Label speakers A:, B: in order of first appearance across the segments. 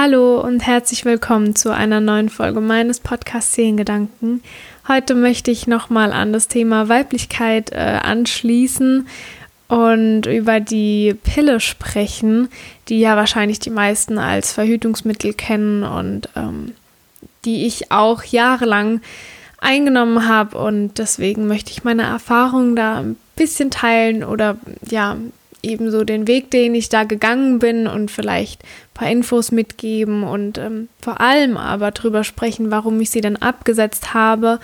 A: Hallo und herzlich willkommen zu einer neuen Folge meines Podcasts Seelengedanken. Heute möchte ich nochmal an das Thema Weiblichkeit äh, anschließen und über die Pille sprechen, die ja wahrscheinlich die meisten als Verhütungsmittel kennen und ähm, die ich auch jahrelang eingenommen habe und deswegen möchte ich meine Erfahrungen da ein bisschen teilen oder ja, ebenso den Weg, den ich da gegangen bin und vielleicht ein paar Infos mitgeben und ähm, vor allem aber drüber sprechen, warum ich sie dann abgesetzt habe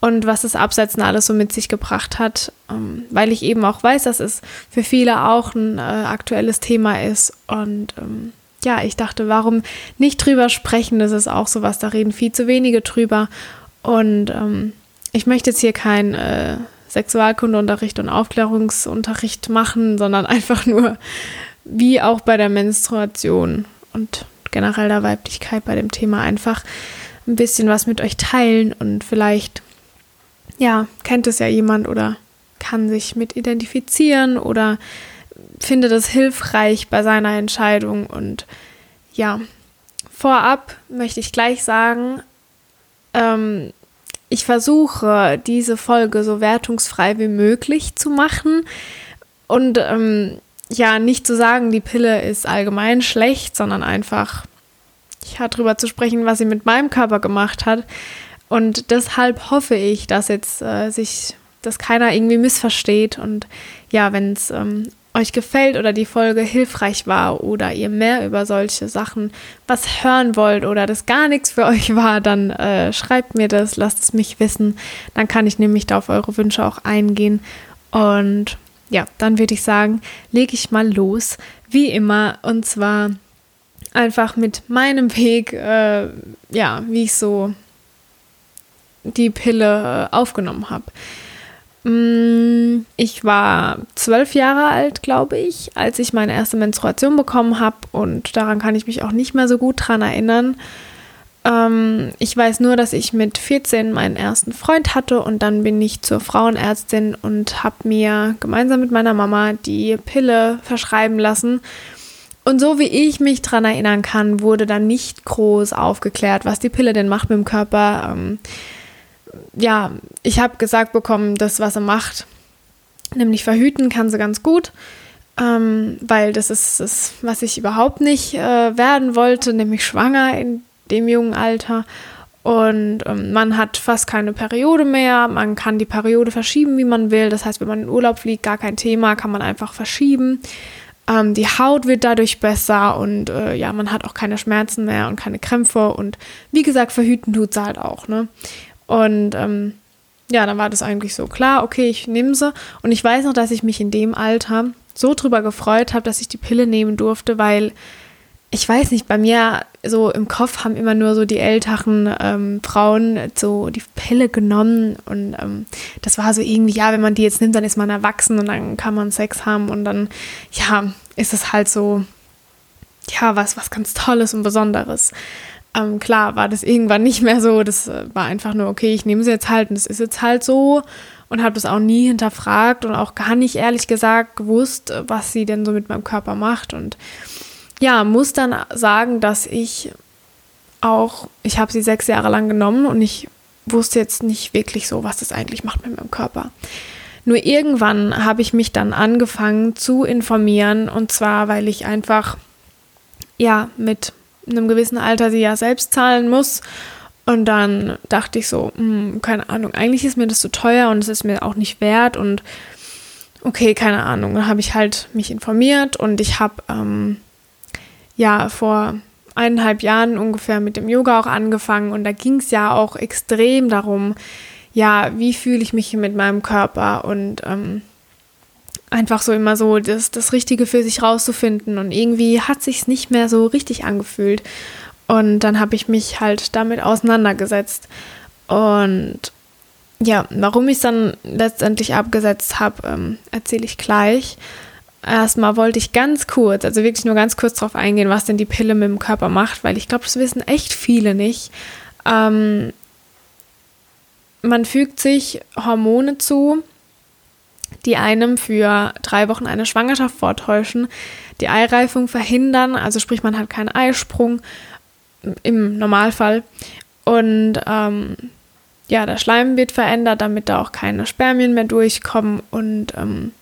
A: und was das Absetzen alles so mit sich gebracht hat, ähm, weil ich eben auch weiß, dass es für viele auch ein äh, aktuelles Thema ist und ähm, ja, ich dachte, warum nicht drüber sprechen? Das ist auch sowas, da reden viel zu wenige drüber und ähm, ich möchte jetzt hier kein äh, Sexualkundeunterricht und Aufklärungsunterricht machen, sondern einfach nur wie auch bei der Menstruation und generell der Weiblichkeit bei dem Thema einfach ein bisschen was mit euch teilen und vielleicht, ja, kennt es ja jemand oder kann sich mit identifizieren oder findet es hilfreich bei seiner Entscheidung und ja, vorab möchte ich gleich sagen, ähm, ich versuche, diese Folge so wertungsfrei wie möglich zu machen und ähm, ja, nicht zu sagen, die Pille ist allgemein schlecht, sondern einfach, ja, darüber zu sprechen, was sie mit meinem Körper gemacht hat. Und deshalb hoffe ich, dass jetzt äh, sich, dass keiner irgendwie missversteht und ja, wenn es ähm, euch gefällt oder die Folge hilfreich war oder ihr mehr über solche Sachen was hören wollt oder das gar nichts für euch war, dann äh, schreibt mir das, lasst es mich wissen. Dann kann ich nämlich da auf eure Wünsche auch eingehen. Und ja, dann würde ich sagen, lege ich mal los, wie immer. Und zwar einfach mit meinem Weg, äh, ja, wie ich so die Pille äh, aufgenommen habe. Ich war zwölf Jahre alt, glaube ich, als ich meine erste Menstruation bekommen habe und daran kann ich mich auch nicht mehr so gut dran erinnern. Ähm, ich weiß nur, dass ich mit 14 meinen ersten Freund hatte und dann bin ich zur Frauenärztin und habe mir gemeinsam mit meiner Mama die Pille verschreiben lassen. Und so wie ich mich dran erinnern kann, wurde dann nicht groß aufgeklärt, was die Pille denn macht mit dem Körper. Ähm, ja, ich habe gesagt bekommen, das, was er macht, nämlich verhüten, kann sie ganz gut, ähm, weil das ist das, was ich überhaupt nicht äh, werden wollte, nämlich schwanger in dem jungen Alter. Und ähm, man hat fast keine Periode mehr. Man kann die Periode verschieben, wie man will. Das heißt, wenn man in Urlaub fliegt, gar kein Thema, kann man einfach verschieben. Ähm, die Haut wird dadurch besser und äh, ja, man hat auch keine Schmerzen mehr und keine Krämpfe. Und wie gesagt, verhüten tut sie halt auch. Ne? Und ähm, ja, dann war das eigentlich so klar, okay, ich nehme sie. Und ich weiß noch, dass ich mich in dem Alter so drüber gefreut habe, dass ich die Pille nehmen durfte, weil ich weiß nicht, bei mir so im Kopf haben immer nur so die älteren ähm, Frauen so die Pille genommen und ähm, das war so irgendwie, ja, wenn man die jetzt nimmt, dann ist man erwachsen und dann kann man Sex haben und dann, ja, ist es halt so, ja, was, was ganz Tolles und Besonderes. Ähm, klar war das irgendwann nicht mehr so. Das äh, war einfach nur, okay, ich nehme sie jetzt halt und es ist jetzt halt so. Und habe das auch nie hinterfragt und auch gar nicht ehrlich gesagt gewusst, was sie denn so mit meinem Körper macht. Und ja, muss dann sagen, dass ich auch, ich habe sie sechs Jahre lang genommen und ich wusste jetzt nicht wirklich so, was das eigentlich macht mit meinem Körper. Nur irgendwann habe ich mich dann angefangen zu informieren und zwar, weil ich einfach ja mit in einem gewissen Alter sie ja selbst zahlen muss. Und dann dachte ich so, mh, hm, keine Ahnung, eigentlich ist mir das zu teuer und es ist mir auch nicht wert. Und okay, keine Ahnung. Dann habe ich halt mich informiert und ich habe ähm, ja vor eineinhalb Jahren ungefähr mit dem Yoga auch angefangen und da ging es ja auch extrem darum, ja, wie fühle ich mich mit meinem Körper und ähm, einfach so immer so das, das Richtige für sich rauszufinden. Und irgendwie hat sich nicht mehr so richtig angefühlt. Und dann habe ich mich halt damit auseinandergesetzt. Und ja, warum ich es dann letztendlich abgesetzt habe, ähm, erzähle ich gleich. Erstmal wollte ich ganz kurz, also wirklich nur ganz kurz darauf eingehen, was denn die Pille mit dem Körper macht, weil ich glaube, das wissen echt viele nicht. Ähm, man fügt sich Hormone zu, die einem für drei Wochen eine Schwangerschaft vortäuschen, die Eireifung verhindern, also sprich man hat keinen Eisprung im Normalfall und ähm, ja, der Schleim wird verändert, damit da auch keine Spermien mehr durchkommen und ähm,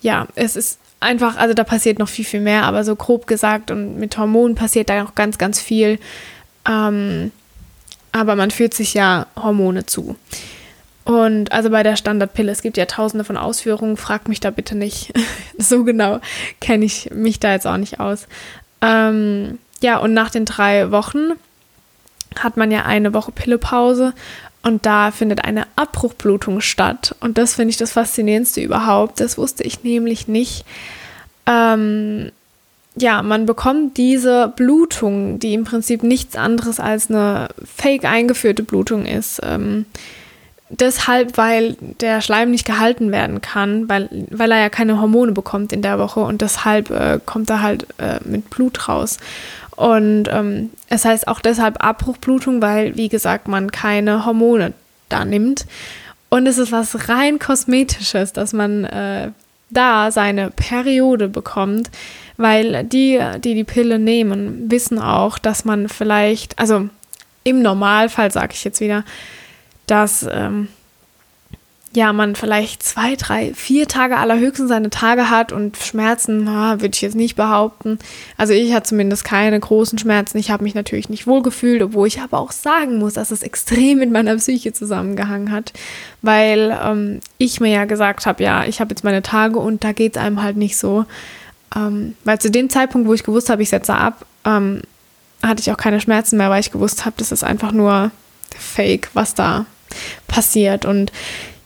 A: ja, es ist einfach, also da passiert noch viel, viel mehr, aber so grob gesagt und mit Hormonen passiert da noch ganz, ganz viel. Ähm, aber man führt sich ja Hormone zu. Und also bei der Standardpille, es gibt ja tausende von Ausführungen, frag mich da bitte nicht. so genau kenne ich mich da jetzt auch nicht aus. Ähm, ja, und nach den drei Wochen hat man ja eine Woche Pillepause und da findet eine Abbruchblutung statt. Und das finde ich das Faszinierendste überhaupt. Das wusste ich nämlich nicht. Ähm, ja, man bekommt diese Blutung, die im Prinzip nichts anderes als eine fake eingeführte Blutung ist. Ähm, deshalb, weil der Schleim nicht gehalten werden kann, weil, weil er ja keine Hormone bekommt in der Woche und deshalb äh, kommt er halt äh, mit Blut raus. Und ähm, es heißt auch deshalb Abbruchblutung, weil, wie gesagt, man keine Hormone da nimmt. Und es ist was rein Kosmetisches, dass man äh, da seine Periode bekommt, weil die, die die Pille nehmen, wissen auch, dass man vielleicht, also im Normalfall sage ich jetzt wieder, dass ähm, ja, man vielleicht zwei, drei, vier Tage allerhöchstens seine Tage hat und Schmerzen, würde ich jetzt nicht behaupten. Also ich hatte zumindest keine großen Schmerzen. Ich habe mich natürlich nicht wohl gefühlt, obwohl ich aber auch sagen muss, dass es extrem mit meiner Psyche zusammengehangen hat, weil ähm, ich mir ja gesagt habe, ja, ich habe jetzt meine Tage und da geht es einem halt nicht so. Ähm, weil zu dem Zeitpunkt, wo ich gewusst habe, ich setze ab, ähm, hatte ich auch keine Schmerzen mehr, weil ich gewusst habe, das ist einfach nur Fake, was da passiert. Und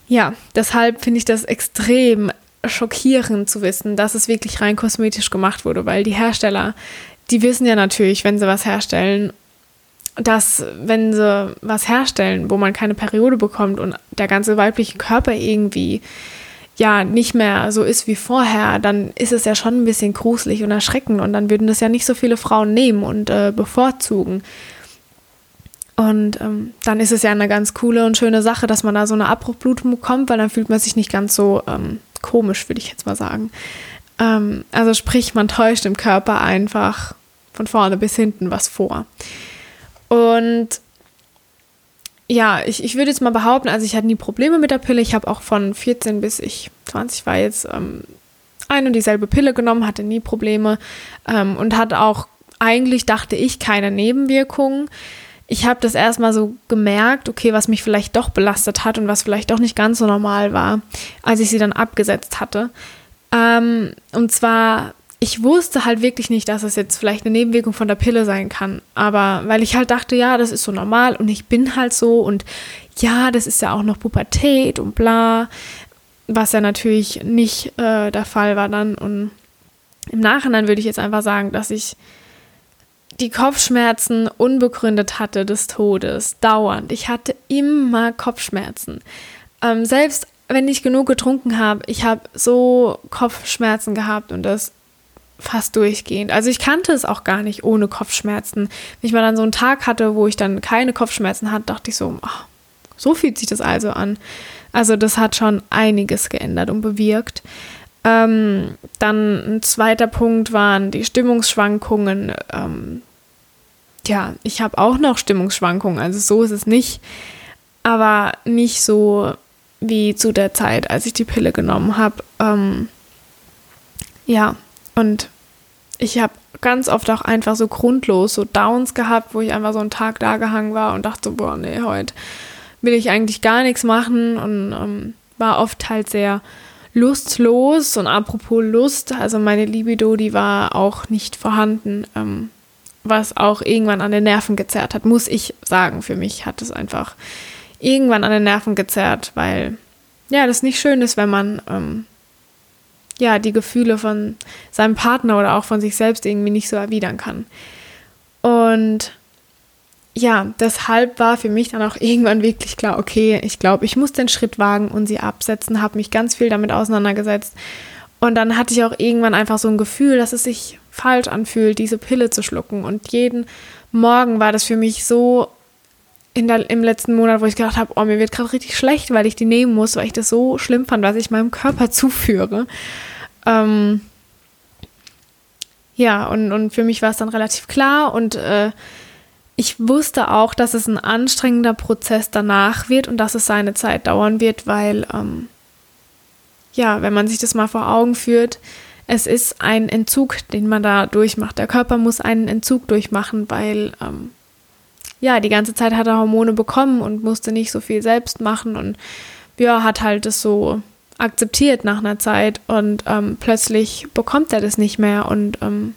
A: ja, deshalb finde ich das extrem schockierend zu wissen, dass es wirklich rein kosmetisch gemacht wurde, weil die Hersteller, die wissen ja natürlich, wenn sie was herstellen, dass wenn sie was herstellen, wo man keine Periode bekommt und der ganze weibliche Körper irgendwie ja nicht mehr so ist wie vorher, dann ist es ja schon ein bisschen gruselig und erschreckend und dann würden das ja nicht so viele Frauen nehmen und äh, bevorzugen. Und ähm, dann ist es ja eine ganz coole und schöne Sache, dass man da so eine Abbruchblutung bekommt, weil dann fühlt man sich nicht ganz so ähm, komisch, würde ich jetzt mal sagen. Ähm, also sprich, man täuscht im Körper einfach von vorne bis hinten was vor. Und ja, ich, ich würde jetzt mal behaupten, also ich hatte nie Probleme mit der Pille. Ich habe auch von 14 bis ich 20 war jetzt ähm, ein und dieselbe Pille genommen, hatte nie Probleme ähm, und hatte auch eigentlich, dachte ich, keine Nebenwirkungen ich habe das erstmal so gemerkt, okay, was mich vielleicht doch belastet hat und was vielleicht doch nicht ganz so normal war, als ich sie dann abgesetzt hatte. Ähm, und zwar, ich wusste halt wirklich nicht, dass es jetzt vielleicht eine Nebenwirkung von der Pille sein kann. Aber weil ich halt dachte, ja, das ist so normal und ich bin halt so und ja, das ist ja auch noch Pubertät und bla, was ja natürlich nicht äh, der Fall war dann. Und im Nachhinein würde ich jetzt einfach sagen, dass ich die Kopfschmerzen unbegründet hatte des Todes, dauernd. Ich hatte immer Kopfschmerzen. Ähm, selbst wenn ich genug getrunken habe, ich habe so Kopfschmerzen gehabt und das fast durchgehend. Also ich kannte es auch gar nicht ohne Kopfschmerzen. Wenn ich mal dann so einen Tag hatte, wo ich dann keine Kopfschmerzen hatte, dachte ich so, oh, so fühlt sich das also an. Also das hat schon einiges geändert und bewirkt. Ähm, dann ein zweiter Punkt waren die Stimmungsschwankungen. Ähm, ja, ich habe auch noch Stimmungsschwankungen, also so ist es nicht, aber nicht so wie zu der Zeit, als ich die Pille genommen habe. Ähm, ja, und ich habe ganz oft auch einfach so grundlos so Downs gehabt, wo ich einfach so einen Tag da gehangen war und dachte, boah, nee, heute will ich eigentlich gar nichts machen und ähm, war oft halt sehr lustlos. Und apropos Lust, also meine Libido, die war auch nicht vorhanden, ähm, was auch irgendwann an den Nerven gezerrt hat, muss ich sagen. Für mich hat es einfach irgendwann an den Nerven gezerrt, weil ja, das nicht schön ist, wenn man ähm, ja die Gefühle von seinem Partner oder auch von sich selbst irgendwie nicht so erwidern kann. Und ja, deshalb war für mich dann auch irgendwann wirklich klar, okay, ich glaube, ich muss den Schritt wagen und sie absetzen, habe mich ganz viel damit auseinandergesetzt. Und dann hatte ich auch irgendwann einfach so ein Gefühl, dass es sich falsch anfühlt, diese Pille zu schlucken. Und jeden Morgen war das für mich so in der, im letzten Monat, wo ich gedacht habe, oh, mir wird gerade richtig schlecht, weil ich die nehmen muss, weil ich das so schlimm fand, was ich meinem Körper zuführe. Ähm, ja, und, und für mich war es dann relativ klar und äh, ich wusste auch, dass es ein anstrengender Prozess danach wird und dass es seine Zeit dauern wird, weil, ähm, ja, wenn man sich das mal vor Augen führt, es ist ein Entzug, den man da durchmacht. Der Körper muss einen Entzug durchmachen, weil, ähm, ja, die ganze Zeit hat er Hormone bekommen und musste nicht so viel selbst machen und ja, hat halt das so akzeptiert nach einer Zeit und ähm, plötzlich bekommt er das nicht mehr und ähm,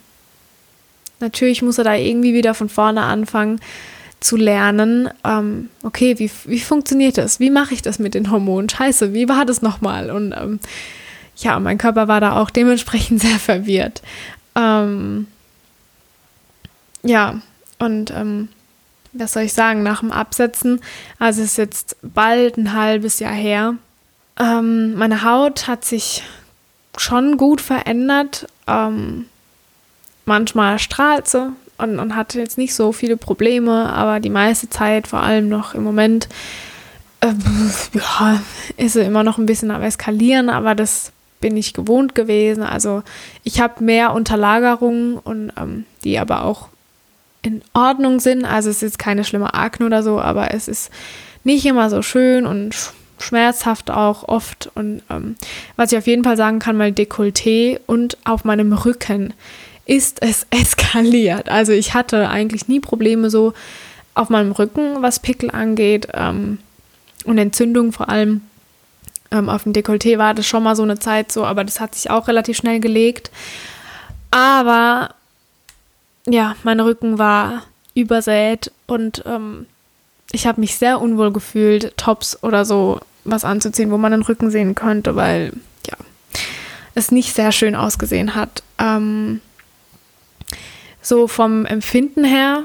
A: natürlich muss er da irgendwie wieder von vorne anfangen zu lernen, ähm, okay, wie, wie funktioniert das? Wie mache ich das mit den Hormonen? Scheiße, wie war das nochmal? Und ähm, ja, mein Körper war da auch dementsprechend sehr verwirrt. Ähm, ja, und ähm, was soll ich sagen, nach dem Absetzen, also es ist jetzt bald ein halbes Jahr her, ähm, meine Haut hat sich schon gut verändert. Ähm, manchmal strahlt sie und, und hat jetzt nicht so viele Probleme, aber die meiste Zeit, vor allem noch im Moment, äh, ja, ist sie immer noch ein bisschen am Eskalieren, aber das bin ich gewohnt gewesen. Also ich habe mehr Unterlagerungen und ähm, die aber auch in Ordnung sind. Also es ist keine schlimme Akne oder so, aber es ist nicht immer so schön und schmerzhaft auch oft. Und ähm, was ich auf jeden Fall sagen kann, mein Dekolleté und auf meinem Rücken ist es eskaliert. Also ich hatte eigentlich nie Probleme so auf meinem Rücken, was Pickel angeht ähm, und Entzündung vor allem. Ähm, auf dem Dekolleté war das schon mal so eine Zeit so, aber das hat sich auch relativ schnell gelegt. Aber ja, mein Rücken war übersät und ähm, ich habe mich sehr unwohl gefühlt, Tops oder so was anzuziehen, wo man den Rücken sehen könnte, weil ja, es nicht sehr schön ausgesehen hat. Ähm, so vom Empfinden her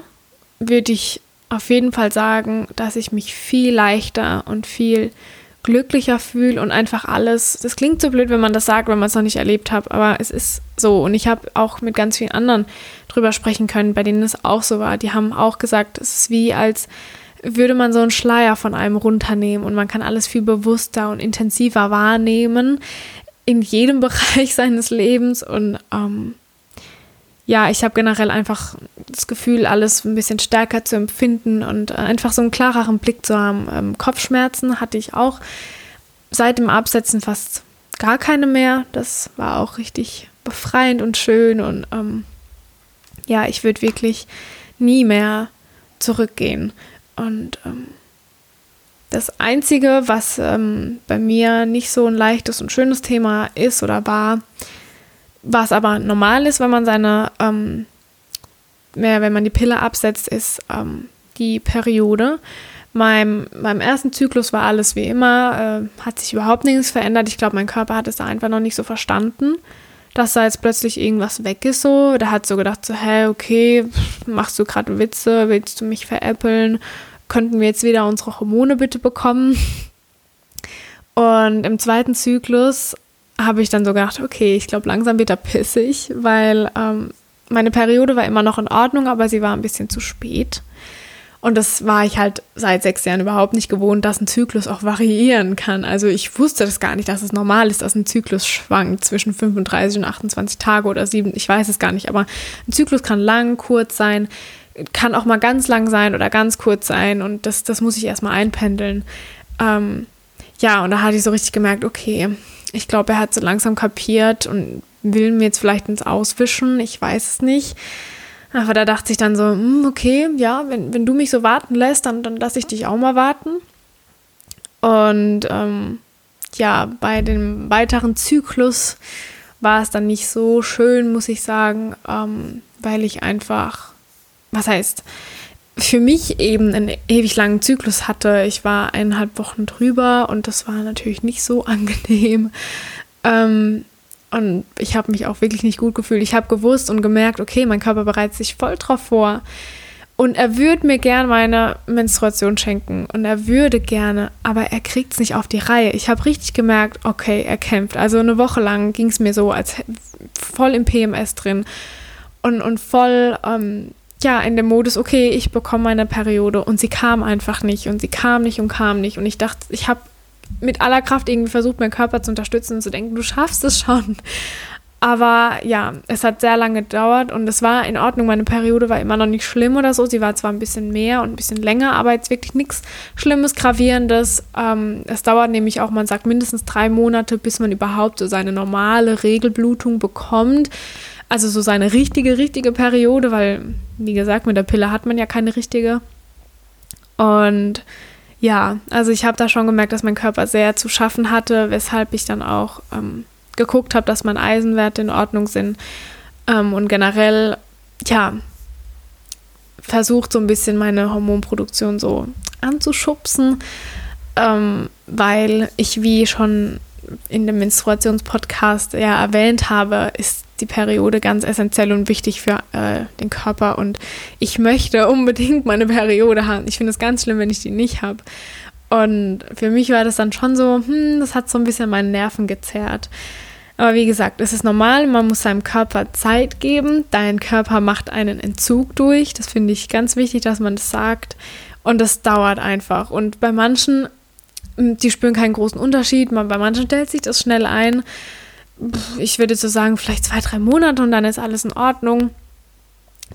A: würde ich auf jeden Fall sagen, dass ich mich viel leichter und viel glücklicher fühle und einfach alles. Das klingt so blöd, wenn man das sagt, wenn man es noch nicht erlebt hat, aber es ist so. Und ich habe auch mit ganz vielen anderen drüber sprechen können, bei denen es auch so war. Die haben auch gesagt, es ist wie als würde man so einen Schleier von einem runternehmen und man kann alles viel bewusster und intensiver wahrnehmen in jedem Bereich seines Lebens und ähm, ja, ich habe generell einfach das Gefühl, alles ein bisschen stärker zu empfinden und äh, einfach so einen klareren Blick zu haben. Ähm, Kopfschmerzen hatte ich auch seit dem Absetzen fast gar keine mehr. Das war auch richtig befreiend und schön und ähm, ja, ich würde wirklich nie mehr zurückgehen. Und ähm, das Einzige, was ähm, bei mir nicht so ein leichtes und schönes Thema ist oder war, was aber normal ist, wenn man seine, ähm, wenn man die Pille absetzt, ist ähm, die Periode. Meinem, meinem ersten Zyklus war alles wie immer, äh, hat sich überhaupt nichts verändert. Ich glaube, mein Körper hat es da einfach noch nicht so verstanden, dass da jetzt plötzlich irgendwas weg ist so. Der hat so gedacht, so, hä, okay, machst du gerade Witze, willst du mich veräppeln? Könnten wir jetzt wieder unsere Hormone bitte bekommen? Und im zweiten Zyklus habe ich dann so gedacht, okay, ich glaube, langsam wird er pissig, weil ähm, meine Periode war immer noch in Ordnung, aber sie war ein bisschen zu spät. Und das war ich halt seit sechs Jahren überhaupt nicht gewohnt, dass ein Zyklus auch variieren kann. Also ich wusste das gar nicht, dass es normal ist, dass ein Zyklus schwankt zwischen 35 und 28 Tage oder sieben. Ich weiß es gar nicht, aber ein Zyklus kann lang, kurz sein, kann auch mal ganz lang sein oder ganz kurz sein. Und das, das muss ich erstmal einpendeln. Ähm, ja, und da hatte ich so richtig gemerkt, okay, ich glaube, er hat so langsam kapiert und will mir jetzt vielleicht ins Auswischen. Ich weiß es nicht. Aber da dachte ich dann so, hm, okay, ja, wenn, wenn du mich so warten lässt, dann, dann lasse ich dich auch mal warten. Und ähm, ja, bei dem weiteren Zyklus war es dann nicht so schön, muss ich sagen, ähm, weil ich einfach, was heißt, für mich eben einen ewig langen Zyklus hatte. Ich war eineinhalb Wochen drüber und das war natürlich nicht so angenehm. Ähm, und ich habe mich auch wirklich nicht gut gefühlt. Ich habe gewusst und gemerkt, okay, mein Körper bereitet sich voll drauf vor. Und er würde mir gern meine Menstruation schenken. Und er würde gerne, aber er kriegt es nicht auf die Reihe. Ich habe richtig gemerkt, okay, er kämpft. Also eine Woche lang ging es mir so, als voll im PMS drin. Und, und voll ähm, ja, in dem Modus, okay, ich bekomme meine Periode und sie kam einfach nicht und sie kam nicht und kam nicht und ich dachte, ich habe mit aller Kraft irgendwie versucht, meinen Körper zu unterstützen und zu denken, du schaffst es schon. Aber ja, es hat sehr lange gedauert und es war in Ordnung. Meine Periode war immer noch nicht schlimm oder so. Sie war zwar ein bisschen mehr und ein bisschen länger, aber jetzt wirklich nichts Schlimmes, Gravierendes. Ähm, es dauert nämlich auch, man sagt, mindestens drei Monate, bis man überhaupt so seine normale Regelblutung bekommt. Also so seine richtige, richtige Periode, weil, wie gesagt, mit der Pille hat man ja keine richtige. Und ja, also ich habe da schon gemerkt, dass mein Körper sehr zu schaffen hatte, weshalb ich dann auch ähm, geguckt habe, dass meine Eisenwerte in Ordnung sind ähm, und generell, ja, versucht so ein bisschen meine Hormonproduktion so anzuschubsen, ähm, weil ich, wie schon in dem Menstruationspodcast ja erwähnt habe, ist die Periode ganz essentiell und wichtig für äh, den Körper und ich möchte unbedingt meine Periode haben. Ich finde es ganz schlimm, wenn ich die nicht habe. Und für mich war das dann schon so, hm, das hat so ein bisschen meine Nerven gezerrt. Aber wie gesagt, es ist normal, man muss seinem Körper Zeit geben. Dein Körper macht einen Entzug durch. Das finde ich ganz wichtig, dass man das sagt. Und das dauert einfach. Und bei manchen, die spüren keinen großen Unterschied. Bei manchen stellt sich das schnell ein. Ich würde so sagen, vielleicht zwei, drei Monate und dann ist alles in Ordnung.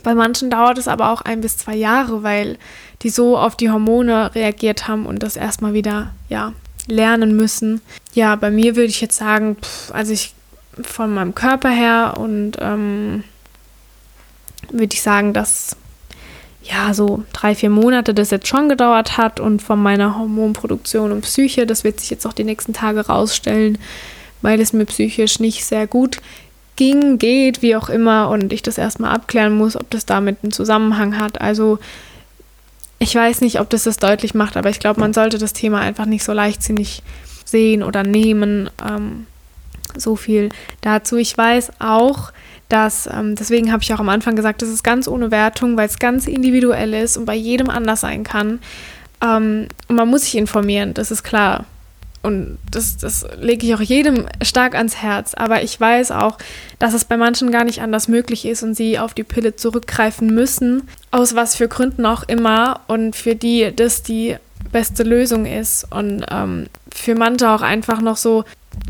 A: Bei manchen dauert es aber auch ein bis zwei Jahre, weil die so auf die Hormone reagiert haben und das erstmal wieder, ja, lernen müssen. Ja, bei mir würde ich jetzt sagen, also ich von meinem Körper her und ähm, würde ich sagen, dass ja so drei, vier Monate das jetzt schon gedauert hat und von meiner Hormonproduktion und Psyche, das wird sich jetzt auch die nächsten Tage rausstellen, weil es mir psychisch nicht sehr gut ging, geht, wie auch immer, und ich das erstmal abklären muss, ob das damit einen Zusammenhang hat. Also ich weiß nicht, ob das das deutlich macht, aber ich glaube, man sollte das Thema einfach nicht so leichtsinnig sehen oder nehmen. Ähm, so viel dazu. Ich weiß auch, dass, ähm, deswegen habe ich auch am Anfang gesagt, das ist ganz ohne Wertung, weil es ganz individuell ist und bei jedem anders sein kann. Ähm, und man muss sich informieren, das ist klar. Und das, das lege ich auch jedem stark ans Herz. Aber ich weiß auch, dass es bei manchen gar nicht anders möglich ist und sie auf die Pille zurückgreifen müssen, aus was für Gründen auch immer. Und für die das die beste Lösung ist. Und ähm, für manche auch einfach noch so,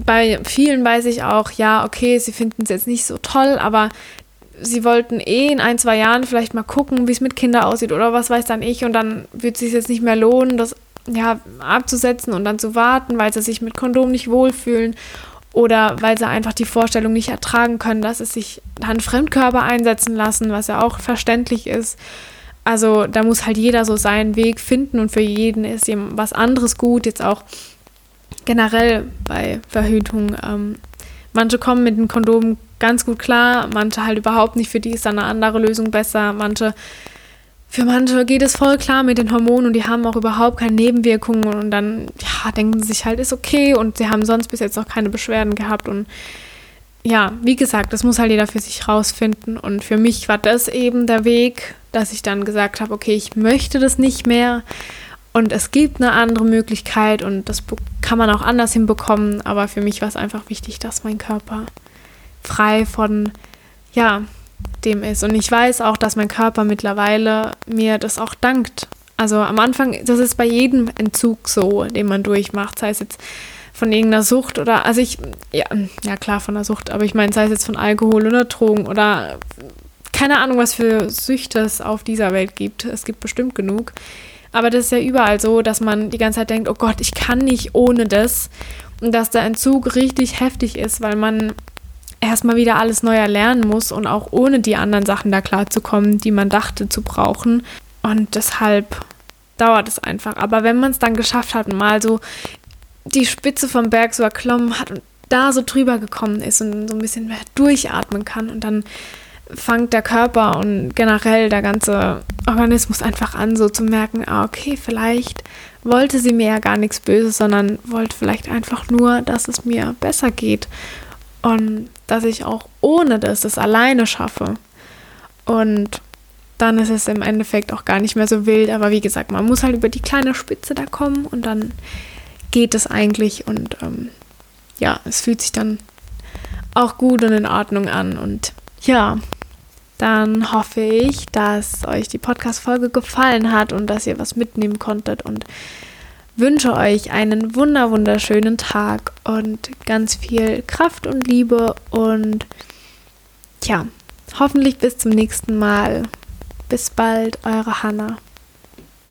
A: bei vielen weiß ich auch, ja, okay, sie finden es jetzt nicht so toll, aber sie wollten eh in ein, zwei Jahren vielleicht mal gucken, wie es mit Kindern aussieht oder was weiß dann ich und dann wird es sich jetzt nicht mehr lohnen, das ja, abzusetzen und dann zu warten, weil sie sich mit Kondom nicht wohlfühlen oder weil sie einfach die Vorstellung nicht ertragen können, dass es sich dann Fremdkörper einsetzen lassen, was ja auch verständlich ist. Also da muss halt jeder so seinen Weg finden und für jeden ist eben was anderes gut. Jetzt auch generell bei Verhütung. Ähm, manche kommen mit dem Kondom ganz gut klar, manche halt überhaupt nicht. Für die ist dann eine andere Lösung besser. Manche für manche geht es voll klar mit den Hormonen und die haben auch überhaupt keine Nebenwirkungen und dann ja, denken sie sich halt, ist okay und sie haben sonst bis jetzt auch keine Beschwerden gehabt und ja, wie gesagt, das muss halt jeder für sich rausfinden und für mich war das eben der Weg, dass ich dann gesagt habe, okay, ich möchte das nicht mehr und es gibt eine andere Möglichkeit und das kann man auch anders hinbekommen, aber für mich war es einfach wichtig, dass mein Körper frei von ja, dem ist. Und ich weiß auch, dass mein Körper mittlerweile mir das auch dankt. Also am Anfang, das ist bei jedem Entzug so, den man durchmacht, sei es jetzt von irgendeiner Sucht oder, also ich, ja, ja klar von der Sucht, aber ich meine, sei es jetzt von Alkohol oder Drogen oder keine Ahnung, was für Süchte es auf dieser Welt gibt. Es gibt bestimmt genug. Aber das ist ja überall so, dass man die ganze Zeit denkt, oh Gott, ich kann nicht ohne das. Und dass der Entzug richtig heftig ist, weil man erstmal wieder alles neu erlernen muss und auch ohne die anderen Sachen da klarzukommen, die man dachte zu brauchen. Und deshalb dauert es einfach. Aber wenn man es dann geschafft hat und mal so die Spitze vom Berg so erklommen hat und da so drüber gekommen ist und so ein bisschen mehr durchatmen kann und dann fängt der Körper und generell der ganze Organismus einfach an, so zu merken, ah, okay, vielleicht wollte sie mir ja gar nichts Böses, sondern wollte vielleicht einfach nur, dass es mir besser geht und dass ich auch ohne das es alleine schaffe. Und dann ist es im Endeffekt auch gar nicht mehr so wild. Aber wie gesagt, man muss halt über die kleine Spitze da kommen und dann geht es eigentlich. Und ähm, ja, es fühlt sich dann auch gut und in Ordnung an. Und ja, dann hoffe ich, dass euch die Podcast-Folge gefallen hat und dass ihr was mitnehmen konntet und wünsche euch einen wunder wunderschönen Tag und ganz viel Kraft und Liebe und ja, hoffentlich bis zum nächsten Mal. Bis bald, eure Hanna.